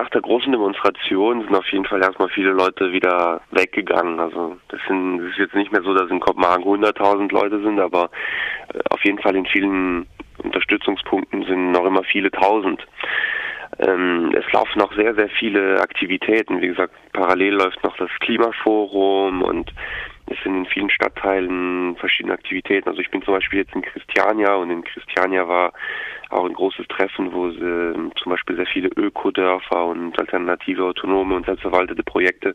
nach der großen Demonstration sind auf jeden Fall erstmal viele Leute wieder weggegangen. Also das, sind, das ist jetzt nicht mehr so, dass in Kopenhagen 100.000 Leute sind, aber äh, auf jeden Fall in vielen Unterstützungspunkten sind noch immer viele Tausend. Ähm, es laufen noch sehr, sehr viele Aktivitäten. Wie gesagt, parallel läuft noch das Klimaforum und es sind in vielen Stadtteilen verschiedene Aktivitäten. Also ich bin zum Beispiel jetzt in Christiania und in Christiania war auch ein großes Treffen, wo sie, ähm, zum Beispiel sehr viele Ökodörfer und alternative, autonome und selbstverwaltete Projekte,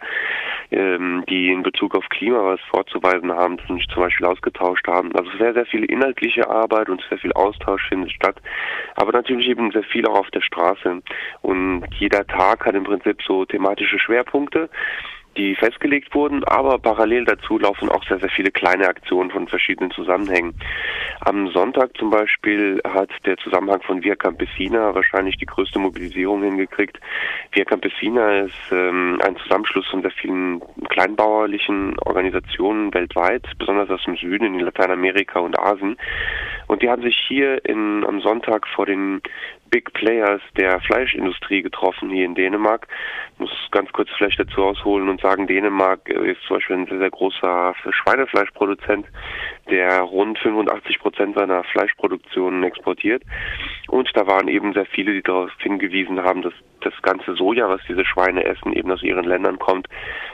ähm, die in Bezug auf Klima was vorzuweisen haben, sich zum Beispiel ausgetauscht haben. Also sehr, sehr viel inhaltliche Arbeit und sehr viel Austausch findet statt, aber natürlich eben sehr viel auch auf der Straße. Und jeder Tag hat im Prinzip so thematische Schwerpunkte die festgelegt wurden, aber parallel dazu laufen auch sehr, sehr viele kleine Aktionen von verschiedenen Zusammenhängen. Am Sonntag zum Beispiel hat der Zusammenhang von Via Campesina wahrscheinlich die größte Mobilisierung hingekriegt. Via Campesina ist ähm, ein Zusammenschluss von sehr vielen kleinbauerlichen Organisationen weltweit, besonders aus dem Süden, in Lateinamerika und Asien. Und die haben sich hier in, am Sonntag vor den Big Players der Fleischindustrie getroffen hier in Dänemark. Ich muss ganz kurz vielleicht dazu ausholen und sagen, Dänemark ist zum Beispiel ein sehr, sehr großer Schweinefleischproduzent, der rund 85 Prozent seiner Fleischproduktion exportiert. Und da waren eben sehr viele, die darauf hingewiesen haben, dass das ganze Soja, was diese Schweine essen, eben aus ihren Ländern kommt.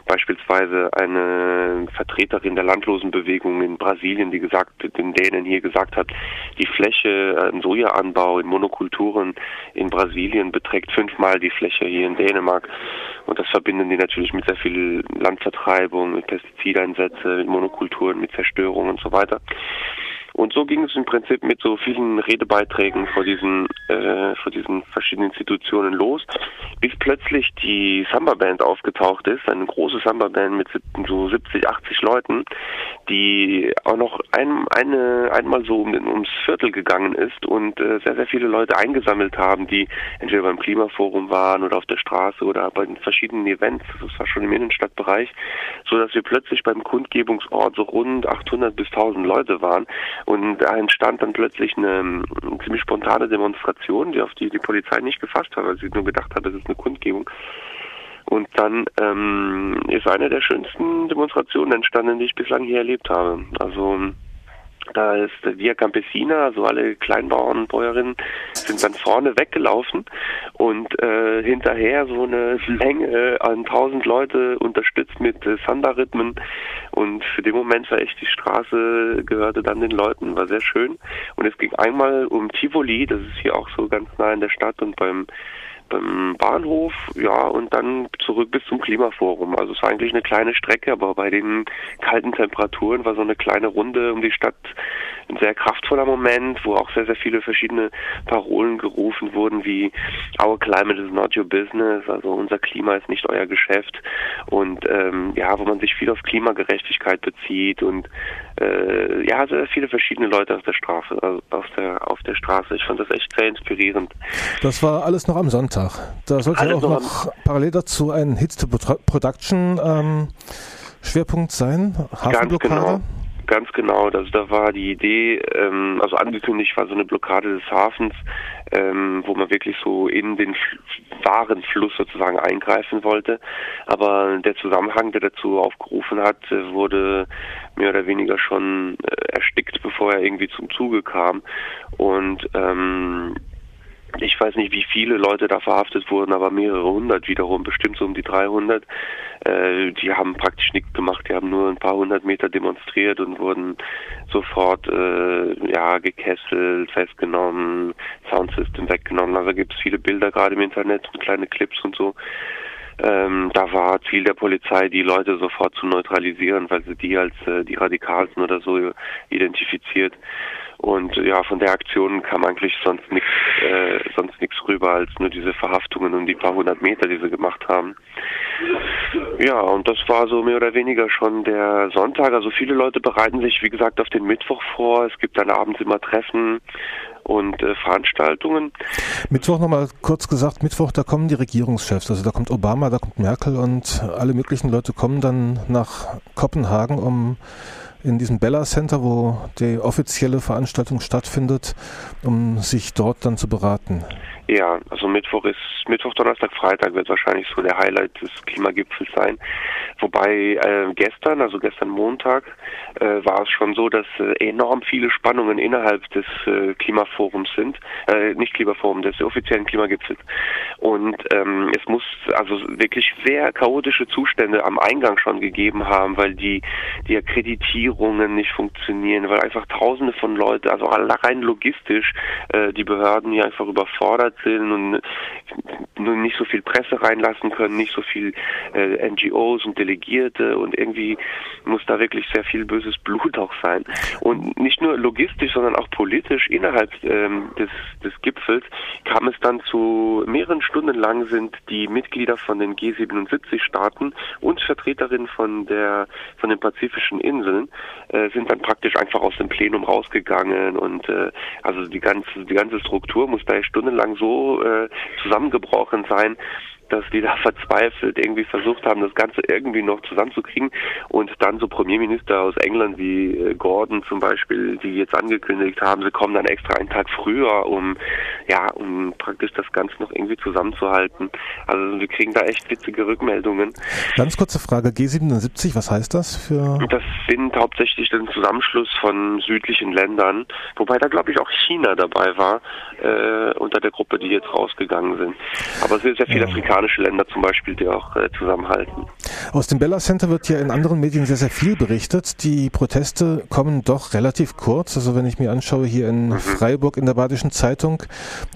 Beispielsweise eine Vertreterin der Landlosenbewegung in Brasilien, die gesagt, den Dänen hier gesagt hat, die Fläche im Sojaanbau in Monokulturen in Brasilien beträgt fünfmal die Fläche hier in Dänemark. Und das verbinden die natürlich mit sehr viel Landvertreibung, mit Pestizideinsätze, mit Monokulturen, mit Zerstörung und so weiter. Und so ging es im Prinzip mit so vielen Redebeiträgen vor diesen, äh, vor diesen verschiedenen Institutionen los, bis plötzlich die Samba-Band aufgetaucht ist, eine große Samba-Band mit so 70, 80 Leuten, die auch noch ein, eine, einmal so um, ums Viertel gegangen ist und äh, sehr, sehr viele Leute eingesammelt haben, die entweder beim Klimaforum waren oder auf der Straße oder bei den verschiedenen Events, das war schon im Innenstadtbereich, so dass wir plötzlich beim Kundgebungsort so rund 800 bis 1000 Leute waren und da entstand dann plötzlich eine, eine ziemlich spontane Demonstration, die auf die die Polizei nicht gefasst hat, weil sie nur gedacht hat, das ist eine Kundgebung. Und dann ähm, ist eine der schönsten Demonstrationen entstanden, die ich bislang hier erlebt habe. Also da ist Via Campesina, also alle Kleinbauern Bäuerinnen sind dann vorne weggelaufen und äh, hinterher so eine Menge an tausend Leute unterstützt mit äh, Samba-Rhythmen. Und für den Moment war echt die Straße gehörte dann den Leuten, war sehr schön. Und es ging einmal um Tivoli, das ist hier auch so ganz nah in der Stadt und beim beim Bahnhof, ja, und dann zurück bis zum Klimaforum. Also es war eigentlich eine kleine Strecke, aber bei den kalten Temperaturen war so eine kleine Runde um die Stadt ein sehr kraftvoller Moment, wo auch sehr, sehr viele verschiedene Parolen gerufen wurden, wie Our climate is not your business, also unser Klima ist nicht euer Geschäft und ähm, ja, wo man sich viel auf Klimagerechtigkeit bezieht und äh, ja, sehr viele verschiedene Leute auf der Straße, also auf der auf der Straße. Ich fand das echt sehr inspirierend. Das war alles noch am Sonntag. Da sollte auch noch, parallel dazu ein Hits to Production ähm, Schwerpunkt sein. Hafenblockade. Ganz genau. Ganz genau, also da war die Idee, ähm, also angekündigt war so eine Blockade des Hafens, ähm, wo man wirklich so in den Warenfluss sozusagen eingreifen wollte. Aber der Zusammenhang, der dazu aufgerufen hat, wurde mehr oder weniger schon äh, erstickt, bevor er irgendwie zum Zuge kam. Und ähm, ich weiß nicht, wie viele Leute da verhaftet wurden, aber mehrere hundert wiederum, bestimmt so um die 300. Äh, die haben praktisch nichts gemacht, die haben nur ein paar hundert Meter demonstriert und wurden sofort äh, ja gekesselt, festgenommen, Soundsystem weggenommen. Also gibt es viele Bilder gerade im Internet und kleine Clips und so. Ähm, da war Ziel der Polizei, die Leute sofort zu neutralisieren, weil sie die als äh, die Radikalsten oder so identifiziert. Und ja, von der Aktion kam eigentlich sonst nichts, äh, sonst nichts rüber als nur diese Verhaftungen um die paar hundert Meter, die sie gemacht haben. Ja, und das war so mehr oder weniger schon der Sonntag. Also viele Leute bereiten sich, wie gesagt, auf den Mittwoch vor. Es gibt dann abends immer Treffen und äh, Veranstaltungen. Mittwoch nochmal kurz gesagt, Mittwoch, da kommen die Regierungschefs, also da kommt Obama, da kommt Merkel und alle möglichen Leute kommen dann nach Kopenhagen, um in diesem Bella Center, wo die offizielle Veranstaltung stattfindet, um sich dort dann zu beraten. Ja, also Mittwoch ist Mittwoch, Donnerstag, Freitag wird wahrscheinlich so der Highlight des Klimagipfels sein. Wobei äh, gestern, also gestern Montag, äh, war es schon so, dass äh, enorm viele Spannungen innerhalb des äh, Klimaforums sind, äh, nicht Klimaforum, des offiziellen Klimagipfels. Und ähm, es muss also wirklich sehr chaotische Zustände am Eingang schon gegeben haben, weil die die Akkreditierungen nicht funktionieren, weil einfach Tausende von Leuten, also rein logistisch, äh, die Behörden hier einfach überfordert sind und nicht so viel Presse reinlassen können, nicht so viel äh, NGOs und Delegierte und irgendwie muss da wirklich sehr viel böses Blut auch sein. Und nicht nur logistisch, sondern auch politisch innerhalb ähm, des, des Gipfels kam es dann zu mehreren Stunden lang sind die Mitglieder von den G77-Staaten und Vertreterinnen von der von den pazifischen Inseln äh, sind dann praktisch einfach aus dem Plenum rausgegangen und äh, also die ganze die ganze Struktur muss da stundenlang so äh, zusammengebrochen sein, dass die da verzweifelt irgendwie versucht haben, das Ganze irgendwie noch zusammenzukriegen und dann so Premierminister aus England wie äh, Gordon zum Beispiel, die jetzt angekündigt haben, sie kommen dann extra einen Tag früher, um ja, um praktisch das Ganze noch irgendwie zusammenzuhalten. Also wir kriegen da echt witzige Rückmeldungen. Ganz kurze Frage, G77, was heißt das für? Das sind hauptsächlich den Zusammenschluss von südlichen Ländern, wobei da glaube ich auch China dabei war, äh, unter der Gruppe, die jetzt rausgegangen sind. Aber es sind sehr viele ja. Afrikaner afrikanische Länder zum Beispiel, die auch äh, zusammenhalten. Aus dem Bella Center wird ja in anderen Medien sehr, sehr viel berichtet. Die Proteste kommen doch relativ kurz. Also wenn ich mir anschaue, hier in mhm. Freiburg in der Badischen Zeitung,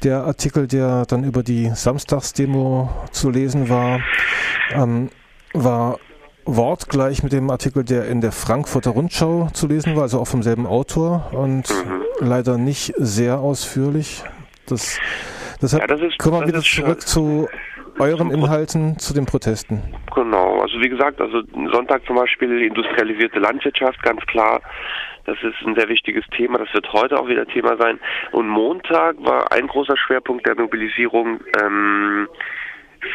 der Artikel, der dann über die Samstagsdemo zu lesen war, ähm, war wortgleich mit dem Artikel, der in der Frankfurter Rundschau zu lesen war, also auch vom selben Autor und mhm. leider nicht sehr ausführlich. Das, deshalb ja, das ist, kommen wir wieder zurück zu euren Inhalten zu den Protesten? Genau, also wie gesagt, also Sonntag zum Beispiel industrialisierte Landwirtschaft, ganz klar. Das ist ein sehr wichtiges Thema. Das wird heute auch wieder Thema sein. Und Montag war ein großer Schwerpunkt der Mobilisierung ähm,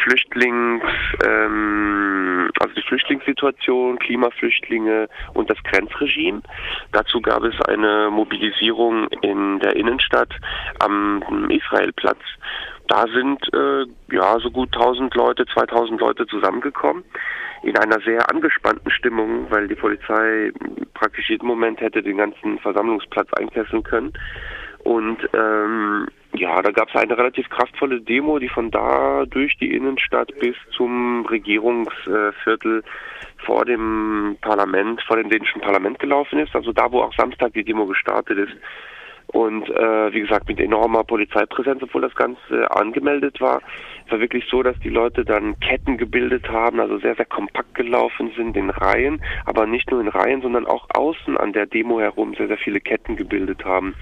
Flüchtlings, ähm, also die Flüchtlingssituation, Klimaflüchtlinge und das Grenzregime. Dazu gab es eine Mobilisierung in der Innenstadt am Israelplatz da sind äh, ja so gut 1000 Leute, 2000 Leute zusammengekommen in einer sehr angespannten Stimmung, weil die Polizei praktisch jeden Moment hätte den ganzen Versammlungsplatz einkesseln können. Und ähm, ja, da gab es eine relativ kraftvolle Demo, die von da durch die Innenstadt bis zum Regierungsviertel vor dem Parlament, vor dem dänischen Parlament gelaufen ist. Also da, wo auch Samstag die Demo gestartet ist. Und äh, wie gesagt, mit enormer Polizeipräsenz, obwohl das Ganze angemeldet war, es war wirklich so, dass die Leute dann Ketten gebildet haben, also sehr, sehr kompakt gelaufen sind in Reihen, aber nicht nur in Reihen, sondern auch außen an der Demo herum sehr, sehr viele Ketten gebildet haben.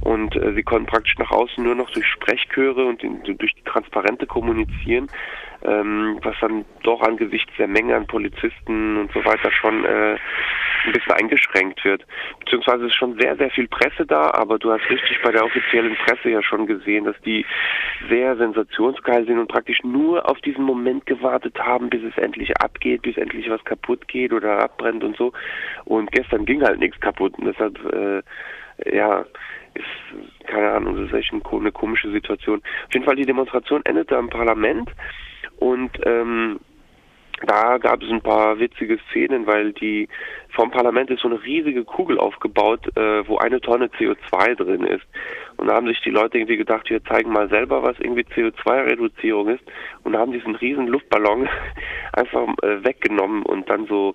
Und äh, sie konnten praktisch nach außen nur noch durch Sprechchöre und in, durch die Transparente kommunizieren ähm, was dann doch angesichts der Menge an Polizisten und so weiter schon äh, ein bisschen eingeschränkt wird. Beziehungsweise ist schon sehr, sehr viel Presse da, aber du hast richtig bei der offiziellen Presse ja schon gesehen, dass die sehr sensationsgeil sind und praktisch nur auf diesen Moment gewartet haben, bis es endlich abgeht, bis endlich was kaputt geht oder abbrennt und so. Und gestern ging halt nichts kaputt und deshalb, äh, ja, ist, keine Ahnung, das ist echt eine komische Situation. Auf jeden Fall, die Demonstration endete am Parlament und ähm, da gab es ein paar witzige Szenen, weil die vom Parlament ist so eine riesige Kugel aufgebaut, äh, wo eine Tonne CO2 drin ist. Und da haben sich die Leute irgendwie gedacht, wir zeigen mal selber, was irgendwie CO2-Reduzierung ist. Und haben diesen riesen Luftballon einfach äh, weggenommen und dann so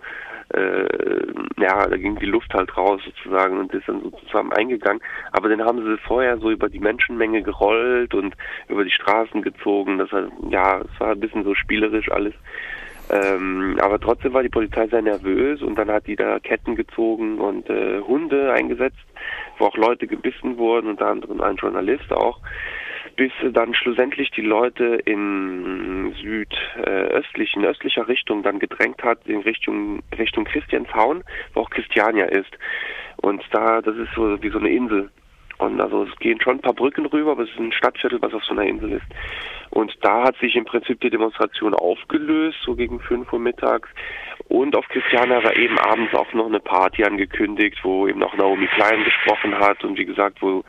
äh, ja, da ging die Luft halt raus sozusagen und ist dann so zusammen eingegangen. Aber den haben sie vorher so über die Menschenmenge gerollt und über die Straßen gezogen. Das war, ja, es war ein bisschen so spielerisch alles. Ähm, aber trotzdem war die Polizei sehr nervös und dann hat die da Ketten gezogen und äh, Hunde eingesetzt, wo auch Leute gebissen wurden, unter anderem ein Journalist auch bis dann schlussendlich die Leute in südöstlichen, östlicher Richtung dann gedrängt hat, in Richtung, Richtung Christianshaun, wo auch Christiania ist. Und da, das ist so wie so eine Insel. Und also es gehen schon ein paar Brücken rüber, aber es ist ein Stadtviertel, was auf so einer Insel ist. Und da hat sich im Prinzip die Demonstration aufgelöst, so gegen fünf Uhr mittags. Und auf Christiana war eben abends auch noch eine Party angekündigt, wo eben auch Naomi Klein gesprochen hat und wie gesagt, wo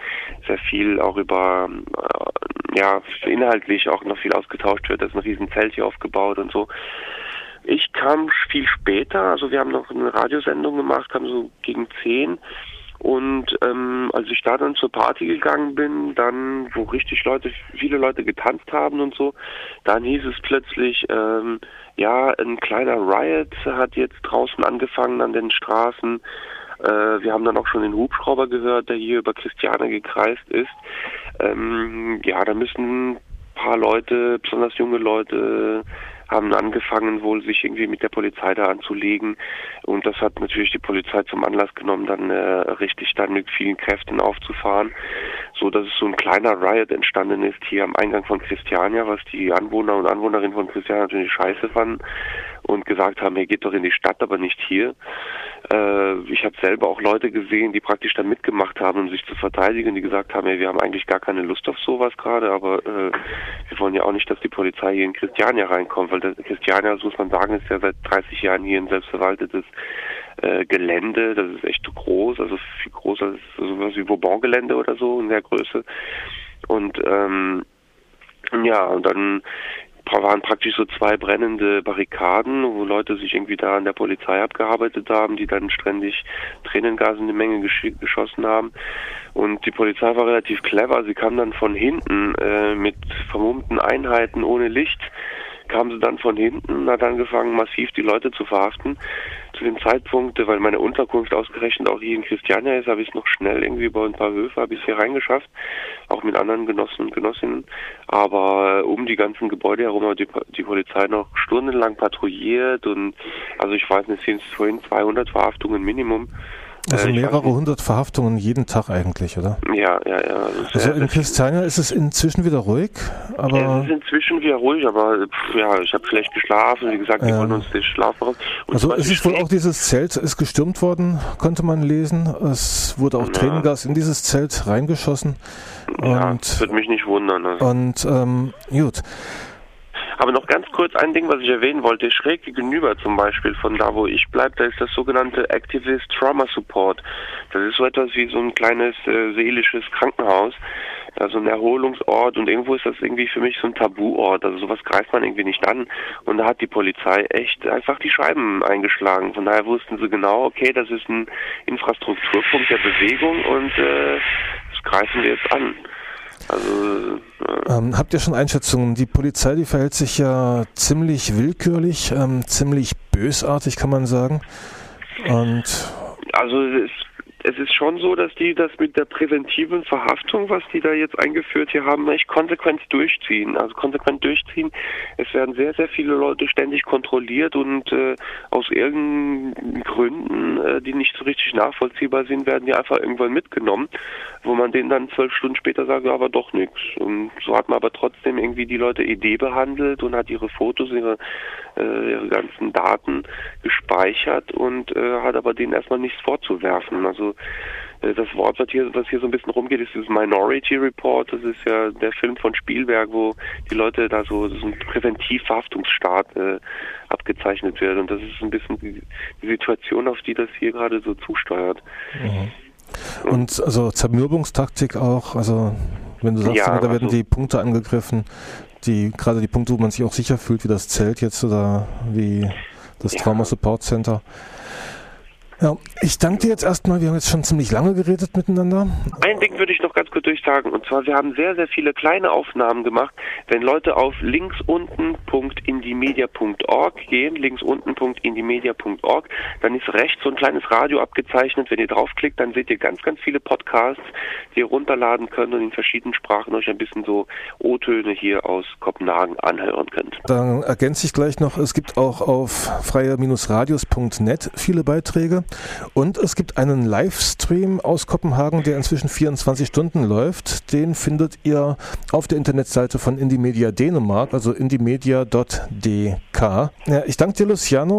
sehr viel auch über, äh, ja, inhaltlich auch noch viel ausgetauscht wird. Da ist ein riesen Zelt hier aufgebaut und so. Ich kam viel später, also wir haben noch eine Radiosendung gemacht, kam so gegen zehn. Und ähm, als ich da dann zur Party gegangen bin, dann, wo richtig Leute, viele Leute getanzt haben und so, dann hieß es plötzlich, ähm, ja, ein kleiner Riot hat jetzt draußen angefangen an den Straßen. Äh, wir haben dann auch schon den Hubschrauber gehört, der hier über Christiane gekreist ist. Ähm, ja, da müssen ein paar Leute, besonders junge Leute, haben angefangen wohl sich irgendwie mit der Polizei da anzulegen und das hat natürlich die Polizei zum Anlass genommen, dann äh, richtig dann mit vielen Kräften aufzufahren, so dass es so ein kleiner Riot entstanden ist hier am Eingang von Christiania, was die Anwohner und Anwohnerinnen von Christiania natürlich scheiße fanden und gesagt haben, hey, geht doch in die Stadt, aber nicht hier. Äh, ich habe selber auch Leute gesehen, die praktisch da mitgemacht haben, um sich zu verteidigen, die gesagt haben, hey, wir haben eigentlich gar keine Lust auf sowas gerade, aber äh, wir wollen ja auch nicht, dass die Polizei hier in Christiania reinkommt, weil Christiania, das muss man sagen, ist ja seit 30 Jahren hier ein selbstverwaltetes äh, Gelände. Das ist echt groß, also viel größer als sowas wie Bourbon-Gelände oder so in der Größe. Und ähm, ja, und dann waren praktisch so zwei brennende Barrikaden, wo Leute sich irgendwie da an der Polizei abgearbeitet haben, die dann ständig Tränengas in die Menge gesch geschossen haben. Und die Polizei war relativ clever. Sie kam dann von hinten äh, mit vermummten Einheiten ohne Licht kam sie dann von hinten und hat angefangen, massiv die Leute zu verhaften. Zu dem Zeitpunkt, weil meine Unterkunft ausgerechnet auch hier in Christiania ist, habe ich es noch schnell irgendwie bei ein paar Höfe, habe ich hier reingeschafft, auch mit anderen Genossen und Genossinnen. Aber um die ganzen Gebäude herum hat die, die Polizei noch stundenlang patrouilliert und also ich weiß nicht, sind es vorhin 200 Verhaftungen Minimum. Also äh, mehrere hundert Verhaftungen jeden Tag eigentlich, oder? Ja, ja, ja. Also in Christiania ist es inzwischen wieder ruhig, aber... Es ist inzwischen wieder ruhig, aber ja, ich habe schlecht geschlafen, wie gesagt, wir wollen uns den Schlaf raus. Also es ist wohl auch dieses Zelt ist gestürmt worden, konnte man lesen. Es wurde auch ja. Tränengas in dieses Zelt reingeschossen. Ja, und, das würde mich nicht wundern. Also. Und ähm, gut. Aber noch ganz kurz ein Ding, was ich erwähnen wollte. Schräg gegenüber zum Beispiel von da, wo ich bleibe, da ist das sogenannte Activist Trauma Support. Das ist so etwas wie so ein kleines äh, seelisches Krankenhaus. Also ein Erholungsort und irgendwo ist das irgendwie für mich so ein Tabuort. Also sowas greift man irgendwie nicht an. Und da hat die Polizei echt einfach die Scheiben eingeschlagen. Von daher wussten sie genau, okay, das ist ein Infrastrukturpunkt der Bewegung und äh, das greifen wir jetzt an. Also, äh ähm, habt ihr schon Einschätzungen? Die Polizei, die verhält sich ja ziemlich willkürlich, ähm, ziemlich bösartig, kann man sagen. Und also es es ist schon so, dass die das mit der präventiven Verhaftung, was die da jetzt eingeführt hier haben, echt konsequent durchziehen. Also konsequent durchziehen. Es werden sehr, sehr viele Leute ständig kontrolliert und äh, aus irgendeinen Gründen, äh, die nicht so richtig nachvollziehbar sind, werden die einfach irgendwann mitgenommen, wo man denen dann zwölf Stunden später sagt, ja, aber doch nichts. Und so hat man aber trotzdem irgendwie die Leute Idee behandelt und hat ihre Fotos, ihre, äh, ihre ganzen Daten gespeichert und äh, hat aber denen erstmal nichts vorzuwerfen. Also äh, das Wort, was hier, was hier so ein bisschen rumgeht, ist dieses Minority Report. Das ist ja der Film von Spielberg, wo die Leute da so, so ein Präventivverhaftungsstaat äh, abgezeichnet wird. Und das ist ein bisschen die, die, Situation, auf die das hier gerade so zusteuert. Mhm. Und also Zermürbungstaktik auch, also wenn du sagst, ja, da werden also, die Punkte angegriffen, die gerade die Punkte, wo man sich auch sicher fühlt, wie das Zelt jetzt oder wie das ja. Trauma Support Center. Ja, ich danke dir jetzt erstmal. Wir haben jetzt schon ziemlich lange geredet miteinander. Ein Ding würde ich noch ganz kurz durchsagen. Und zwar, wir haben sehr, sehr viele kleine Aufnahmen gemacht. Wenn Leute auf linksunten.indimedia.org gehen, linksunten.indimedia.org, dann ist rechts so ein kleines Radio abgezeichnet. Wenn ihr draufklickt, dann seht ihr ganz, ganz viele Podcasts, die ihr runterladen könnt und in verschiedenen Sprachen euch ein bisschen so O-Töne hier aus Kopenhagen anhören könnt. Dann ergänze ich gleich noch, es gibt auch auf freier-radios.net viele Beiträge. Und es gibt einen Livestream aus Kopenhagen, der inzwischen 24 Stunden läuft. Den findet ihr auf der Internetseite von Indie Media Dänemark, also indiemedia.dk. Ja, ich danke dir, Luciano.